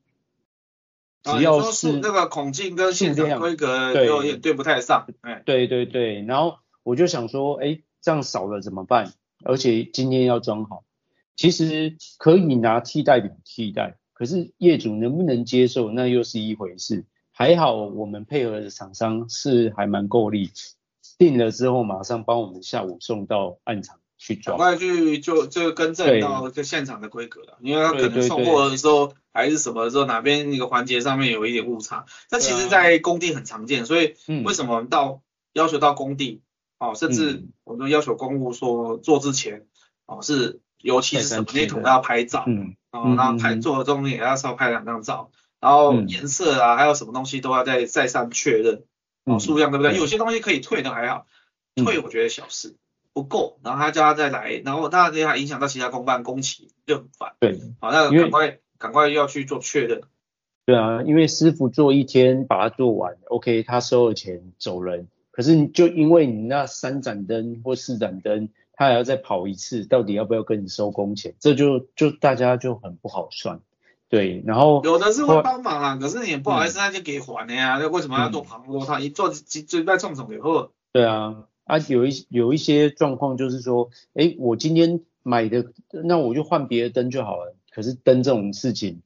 只要是那个孔径跟现场规格有点对不太上。哎，对对对。然后我就想说，哎，这样少了怎么办？而且今天要装好，其实可以拿替代品替代，可是业主能不能接受，那又是一回事。还好，我们配合的厂商是还蛮够力，定了之后马上帮我们下午送到案场去装，赶快去就就更正到这现场的规格了，因为他可能送货的时候还是什么的时候哪边一个环节上面有一点误差，这其实在工地很常见，所以为什么我们到要求到工地哦，甚至我们要求公务说做之前哦是尤其是什么那桶都要拍照，嗯，然后拍做的中间也要稍拍两张照。然后颜色啊，嗯、还有什么东西都要再再三确认，哦，数量对不对？嗯、有些东西可以退的还好，退我觉得小事，不够，然后他叫他再来，然后他这样影响到其他公办公企就很烦。对，好，那赶快赶快要去做确认。对啊，因为师傅做一天把它做完，OK，他收了钱走人。可是就因为你那三盏灯或四盏灯，他还要再跑一次，到底要不要跟你收工钱？这就就大家就很不好算。对，然后有的是会帮忙啊，可是你也不好意思，那就给还了呀。那、嗯、为什么要做旁多？他一做就就在冲什么以后？对啊，啊有一有一些状况就是说，哎，我今天买的，那我就换别的灯就好了。可是灯这种事情，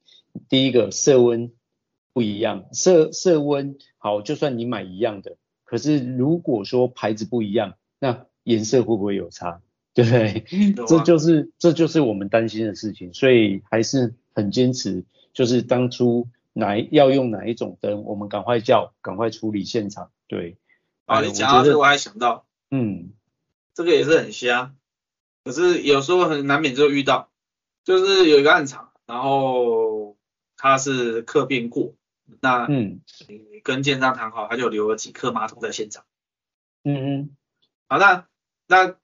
第一个色温不一样，色色温好，就算你买一样的，可是如果说牌子不一样，那颜色会不会有差？[LAUGHS] 对不对？啊、这就是这就是我们担心的事情，所以还是。很坚持，就是当初哪要用哪一种灯，我们赶快叫，赶快处理现场。对，啊，你讲到这个我还想到，嗯，这个也是很瞎，可是有时候很难免就遇到，就是有一个暗场，然后他是客变过，那嗯，你跟建商谈好，他就留了几颗马桶在现场。嗯嗯，好，那那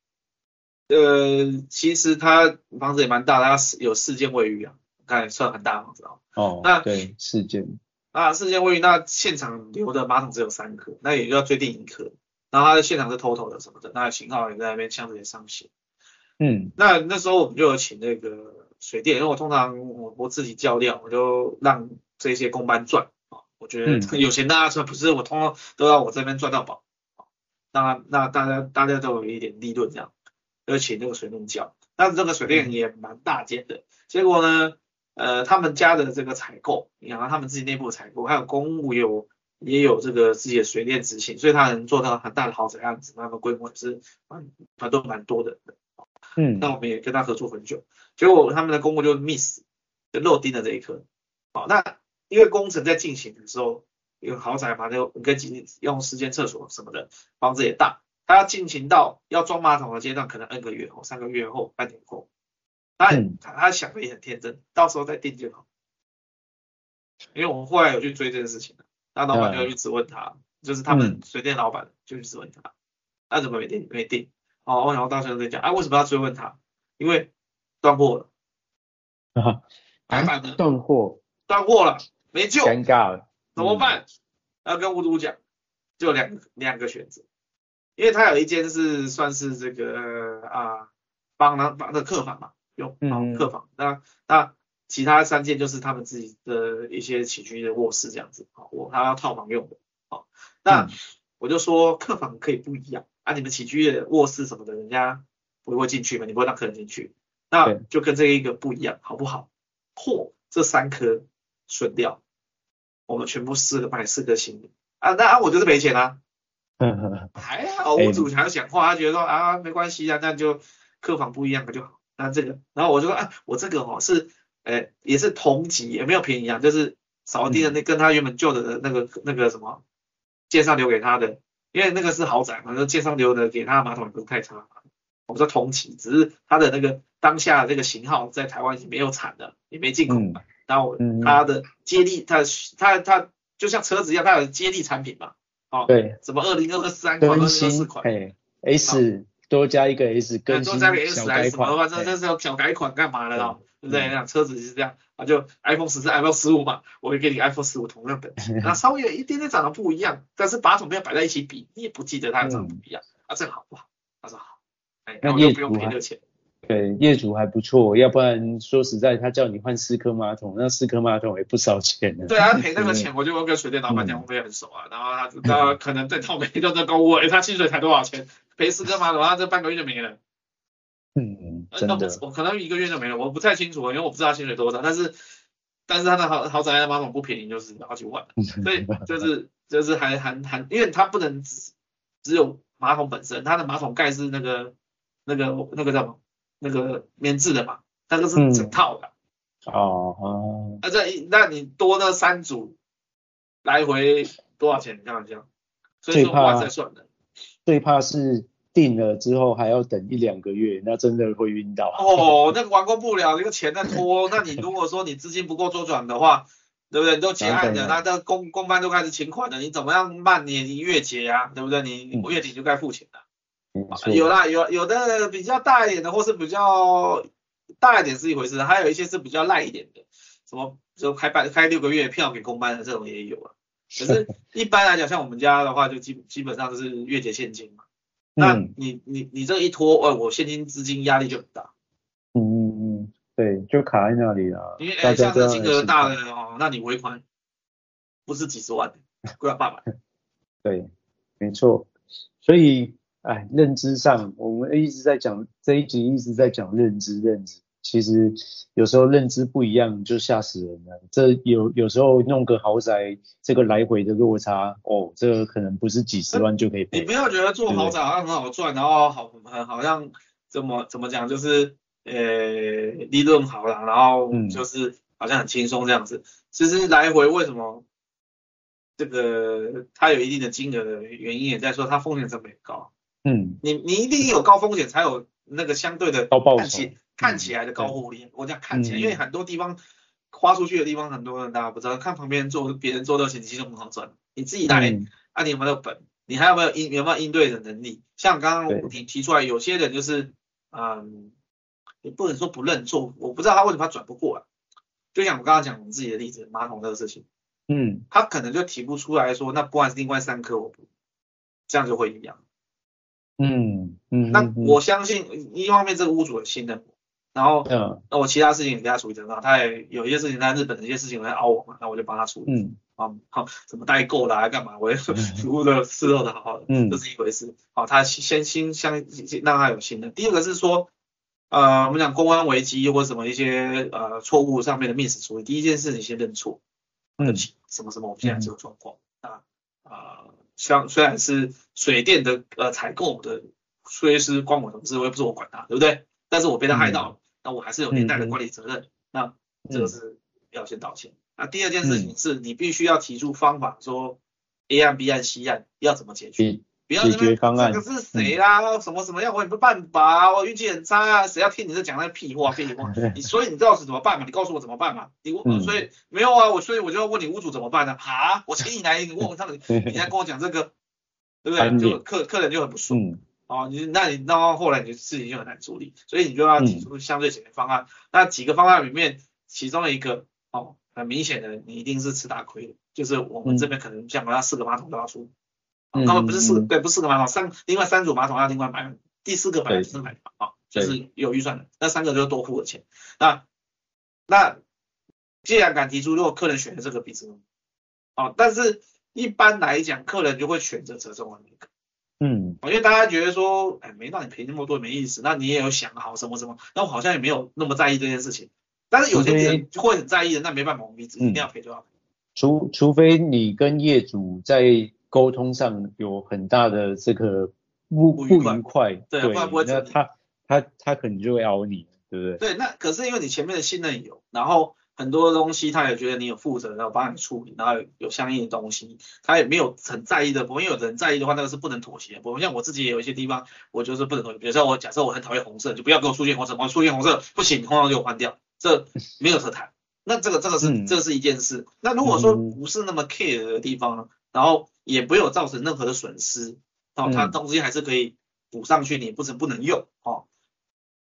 呃，其实他房子也蛮大的，他有四间卫浴啊。那也算很大的房子哦。哦，那对，四间。啊，四间卫浴，那现场留的马桶只有三颗，那也要最定一颗。然后他的现场是 TOTO 的什么的，那型号也在那边箱子也上写。嗯，那那时候我们就有请那个水电，因为我通常我我自己叫料，我就让这些工班赚啊。我觉得有钱大家赚，不是我通通都要我这边赚到宝。那那大家大家都有一点利润这样，就请那个水电叫。但是这个水电也蛮大间的，结果呢？呃，他们家的这个采购，你看他们自己内部采购，还有公务有也有这个自己的水电执行，所以他能做到很大的豪宅样子，那个规模也是蛮蛮多蛮多的。嗯，那我们也跟他合作很久，结果他们的公务就 miss，就漏钉了这一颗。好，那因为工程在进行的时候，因为豪宅嘛，就跟进用时间厕所什么的，房子也大，他要进行到要装马桶的阶段，可能 N 个月后、三个月后、半年后。他他想的也很天真，到时候再定就好。因为我们后来有去追这件事情，那老板就去质问他，嗯、就是他们水电老板就去质问他，那、啊、怎么没定没定？哦，然后到时候再讲，啊，为什么要追问他？因为断货了。[LAUGHS] 啊，白板的 [LAUGHS] 断货，断货了，没救，尴尬了，怎么办？要、嗯、跟屋主讲，就两两个选择，因为他有一间是算是这个啊，帮他帮的客房嘛。用好客房，那那其他三间就是他们自己的一些起居的卧室这样子，啊，我他要套房用的，好，那我就说客房可以不一样啊，你们起居的卧室什么的，人家不不会进去嘛，你不会让客人进去，那就跟这一个不一样，好不好？或这三颗损掉，我们全部四个买四颗新的啊，那啊我就是赔钱啊。[LAUGHS] 还好屋主想要讲话，他觉得说啊没关系啊，那就客房不一样的就好。那这个，然后我就说啊，我这个哦是，呃也是同级，也没有便宜啊，就是扫地的那跟他原本旧的那个那个什么，介绍留给他的，因为那个是豪宅嘛，就介绍留的给他的马桶也不是太差。我们说同级，只是他的那个当下这个型号在台湾已经没有产的，也没进口嘛。然后他的接力，他他他就像车子一样，他有接力产品嘛。哦，对，什么二零二三款、二零二四款，哎，S 多加一个 S，更新小改款，多加个 S 款，这这是要小改款干嘛的哦？对不对？那车子是这样，啊，就 iPhone 十四、iPhone 十五嘛，我会给你 iPhone 十五同样的，[LAUGHS] 那稍微有一点点长得不一样，但是把它们要摆在一起比，你也不记得它长得不一样，啊，这个好不好？他说好，哎，那又不用赔这个钱。对，业主还不错，要不然说实在，他叫你换四颗马桶，那四颗马桶也不少钱呢。对啊，赔 [LAUGHS] 那个钱，我就跟水电老板讲，我们也很熟啊。然后他，他可能在套没就在高我，哎，他薪水才多少钱？赔四颗马桶，他这半个月就没了。嗯，真的。我可能一个月就没了，我不太清楚，因为我不知道他薪水多少。但是，但是他的豪豪宅的马桶不便宜，就是好几万。[LAUGHS] 所以就是就是还还还，因为他不能只只有马桶本身，他的马桶盖是那个那个那个叫什么？那个棉质的嘛，那个是整套的。嗯、哦哦。那这那你多那三组，来回多少钱？你看一下。所以说话再算的。最怕是订了之后还要等一两个月，那真的会晕倒。哦，那个完工不了，那个钱在拖。那你如果说你资金不够周转的话，对不对？你都结案的，那这公公办都开始请款了，你怎么样慢你你月结啊，对不对？你月底就该付钱了。有啦，有有的比较大一点的，或是比较大一点是一回事，还有一些是比较赖一点的，什么就开办开六个月票给公办的这种也有啊。可是 [LAUGHS] 一般来讲，像我们家的话，就基基本上都是月结现金嘛。那你你你这一拖，呃，我现金资金压力就很大。嗯嗯嗯，对，就卡在那里了。因为哎像这金额大的哦，那你尾款不是几十万，贵要八百。[LAUGHS] 对，没错，所以。哎，认知上，我们一直在讲这一集一直在讲认知，认知，其实有时候认知不一样就吓死人了。这有有时候弄个豪宅，这个来回的落差，哦，这个可能不是几十万就可以赔。你不要觉得做豪宅好像很好赚，然后好很好像怎么怎么讲，就是呃利润好了，然后就是好像很轻松这样子。嗯、其实来回为什么这个它有一定的金额的原因也在说它风险成本高。嗯，你你一定有高风险才有那个相对的看起看起来的高获利。我讲看起来，因为很多地方花出去的地方，很多人大家不知道，看旁边做别人做的钱其实很好赚。你自己来，啊，你有没有本？你还有没有应有没有应对的能力？像刚刚我提提出来，有些人就是，嗯，你不能说不认错，我不知道他为什么他转不过来。就像我刚刚讲我们自己的例子，马桶这个事情，嗯，他可能就提不出来说，那不管是另外三颗我不，这样就会一样。嗯嗯，那我相信一方面这个屋主很信任我，然后嗯，那我其他事情也给他处理得很好，他也有一些事情在日本的一些事情来熬我嘛，那我就帮他处理。嗯，好，好，怎么代购啦，干嘛，我也 [LAUGHS] 服务的伺候的好好的，嗯，这是一回事。好，他先先相让他有信任。第二个是说，呃，我们讲公安危机或者什么一些呃错误上面的 miss 处理，第一件事你先认错，嗯，什么什么，我们现在这个状况啊啊。像虽然是水电的呃采购的虽是关我什么事，我也不是我管他，对不对？但是我被他害到了，那我还是有连带的管理责任，那这个是要先道歉。那第二件事情是你必须要提出方法，说 A 案 B 案 C 案要怎么解决。不要那边这个是谁啦？嗯、什么什么样？我也没办法，我运气很差啊！谁要听你这讲那屁话废话？[LAUGHS] 你所以你知道是怎么办吗？你告诉我怎么办嘛？你问、嗯，所以没有啊，我所以我就要问你屋主怎么办呢？啊，我请你来，你问他，你你在跟我讲这个，对不对？就客客人就很不顺，哦、嗯，你那你到后来你的事情就很难处理，所以你就要提出相对解决方案。嗯、那几个方案里面，其中的一个哦，很明显的你一定是吃大亏的，就是我们这边可能像我要四个马桶都要出。他们不是四个，对，不是四个马桶，三另外三组马桶要另外买，第四个本来是买的啊，就是有预算的，那三个就是多付的钱。那那既然敢提出，如果客人选择这个比值，哦，但是一般来讲，客人就会选择折中的那个，嗯，因为大家觉得说，哎，没让你赔那么多没意思，那你也有想好什么什么，那我好像也没有那么在意这件事情。但是有些人会很在意的，那没办法，我们一定要赔就要赔。除除非你跟业主在沟通上有很大的这个不不愉快，对，不然不会。那他他他可能就会咬你，对不对？对，那可是因为你前面的信任有，然后。很多东西他也觉得你有负责，然后帮你处理，然后有相应的东西，他也没有很在意的。因为有人在意的话，那个是不能妥协。我像我自己也有一些地方，我就是不能妥协。比如说我假设我很讨厌红色，就不要给我出现红色，我出现红色不行，红色给我换掉，这没有得谈。那这个这个是、嗯、这个是一件事。那如果说不是那么 care 的地方呢，然后也不有造成任何的损失，哦，他东西还是可以补上去，你不是不能用哦，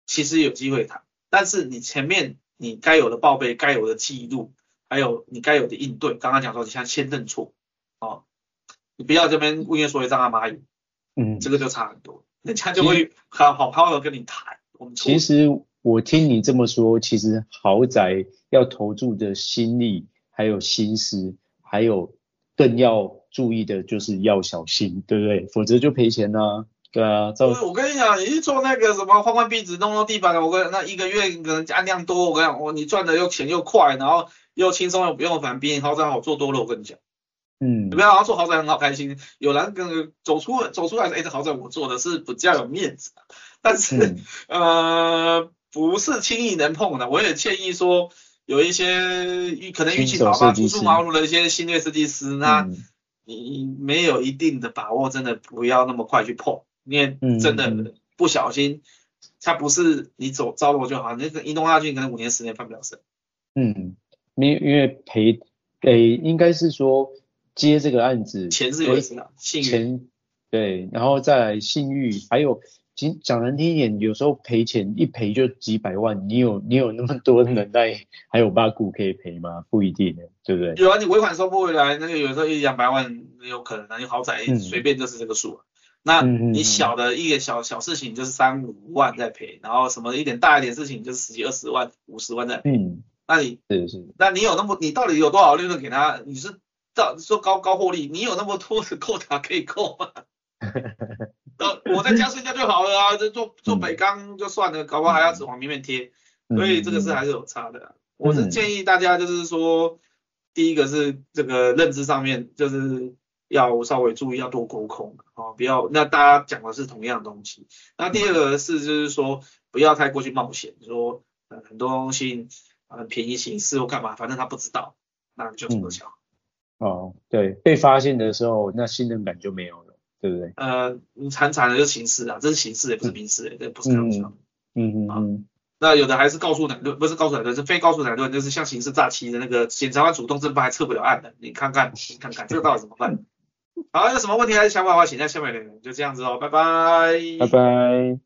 其实有机会谈，但是你前面。你该有的报备、该有的记录，还有你该有的应对，刚刚讲说你像先认错，哦，你不要这边物业所有障碍蚂蚁，嗯，这个就差很多，人家就会好好好好跟你谈。我们其实我听你这么说，其实豪宅要投注的心力，还有心思，还有更要注意的就是要小心，对不对？否则就赔钱啊。对啊，我跟你讲，你去做那个什么换换壁纸、弄弄地板的，我跟那一个月可能案量多，我跟你讲，我你赚的又钱又快，然后又轻松又不用烦，比你豪宅好做多了。我跟你讲，嗯，你不要好像做豪宅很好开心，有人跟走出走出来说，哎，这豪宅我做的是比较有面子，但是、嗯、[LAUGHS] 呃不是轻易能碰的。我也建议说，有一些可能运气好吧，初出茅庐的一些新锐设计师，那你没有一定的把握，真的不要那么快去碰。因为真的不小心，它不是你走招了我就好，那个移动大军可能五年十年翻不了身。嗯，因因为赔给应该是说接这个案子，钱是有意思的，信誉。钱对，然后再来信誉，还有讲讲难听一点，有时候赔钱一赔就几百万，你有 [LAUGHS] 你有那么多能耐，还有八股可以赔吗？不一定的，对不对？有啊，你尾款收不回来，那个有时候一两百万有可能，你豪宅随便就是这个数。嗯那你小的一个小小事情就是三五万在赔，然后什么一点大一点事情就是十几二十万、五十万在赔。嗯，那你是是，那你有那么你到底有多少利润给他？你是到说高高获利，你有那么多的扣他可以扣吗？[LAUGHS] 我在家睡觉就好了啊，[LAUGHS] 就做做北钢就算了，搞不好还要指往明面贴，所以这个是还是有差的、啊。我是建议大家就是说，第一个是这个认知上面就是。要稍微注意，要多沟通啊，不要那大家讲的是同样的东西。那第二个是就是说，不要太过去冒险，说呃很多东西呃便宜行事或干嘛，反正他不知道，那就这么想。哦，对，被发现的时候，那信任感就没有了，对不对？呃，你惨惨的就刑事啊，这是刑事也不是民事，这、嗯、不是开玩笑。嗯嗯嗯。那有的还是告诉乃论，不是告诉乃论，是非告诉乃论，就是像刑事诈欺的那个检察官主动侦办还撤不了案的，你看看，你看看这个到底怎么办？好，有什么问题还是想法的话，请在下面留言。就这样子哦，拜拜，拜拜。